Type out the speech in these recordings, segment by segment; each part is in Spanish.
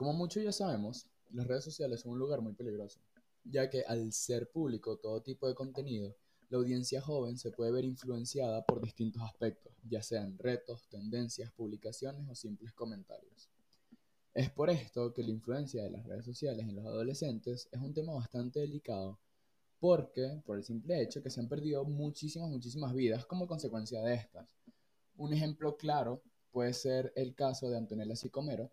Como muchos ya sabemos, las redes sociales son un lugar muy peligroso, ya que al ser público todo tipo de contenido, la audiencia joven se puede ver influenciada por distintos aspectos, ya sean retos, tendencias, publicaciones o simples comentarios. Es por esto que la influencia de las redes sociales en los adolescentes es un tema bastante delicado, porque por el simple hecho que se han perdido muchísimas, muchísimas vidas como consecuencia de estas. Un ejemplo claro puede ser el caso de Antonella Sicomero,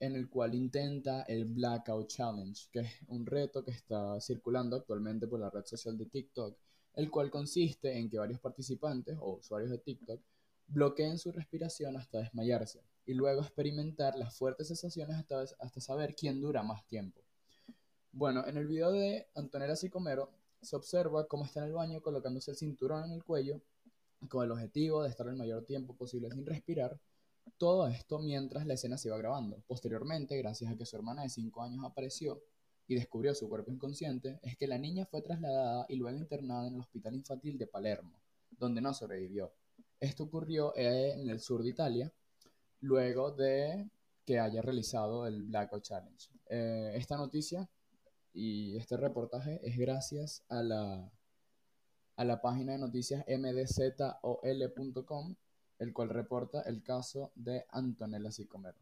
en el cual intenta el Blackout Challenge, que es un reto que está circulando actualmente por la red social de TikTok, el cual consiste en que varios participantes o usuarios de TikTok bloqueen su respiración hasta desmayarse y luego experimentar las fuertes sensaciones hasta, hasta saber quién dura más tiempo. Bueno, en el video de Antonella Sicomero se observa cómo está en el baño colocándose el cinturón en el cuello con el objetivo de estar el mayor tiempo posible sin respirar todo esto mientras la escena se iba grabando. Posteriormente, gracias a que su hermana de 5 años apareció y descubrió su cuerpo inconsciente, es que la niña fue trasladada y luego internada en el Hospital Infantil de Palermo, donde no sobrevivió. Esto ocurrió en el sur de Italia, luego de que haya realizado el Blackout Challenge. Eh, esta noticia y este reportaje es gracias a la, a la página de noticias mdzol.com el cual reporta el caso de Antonella Sicomero.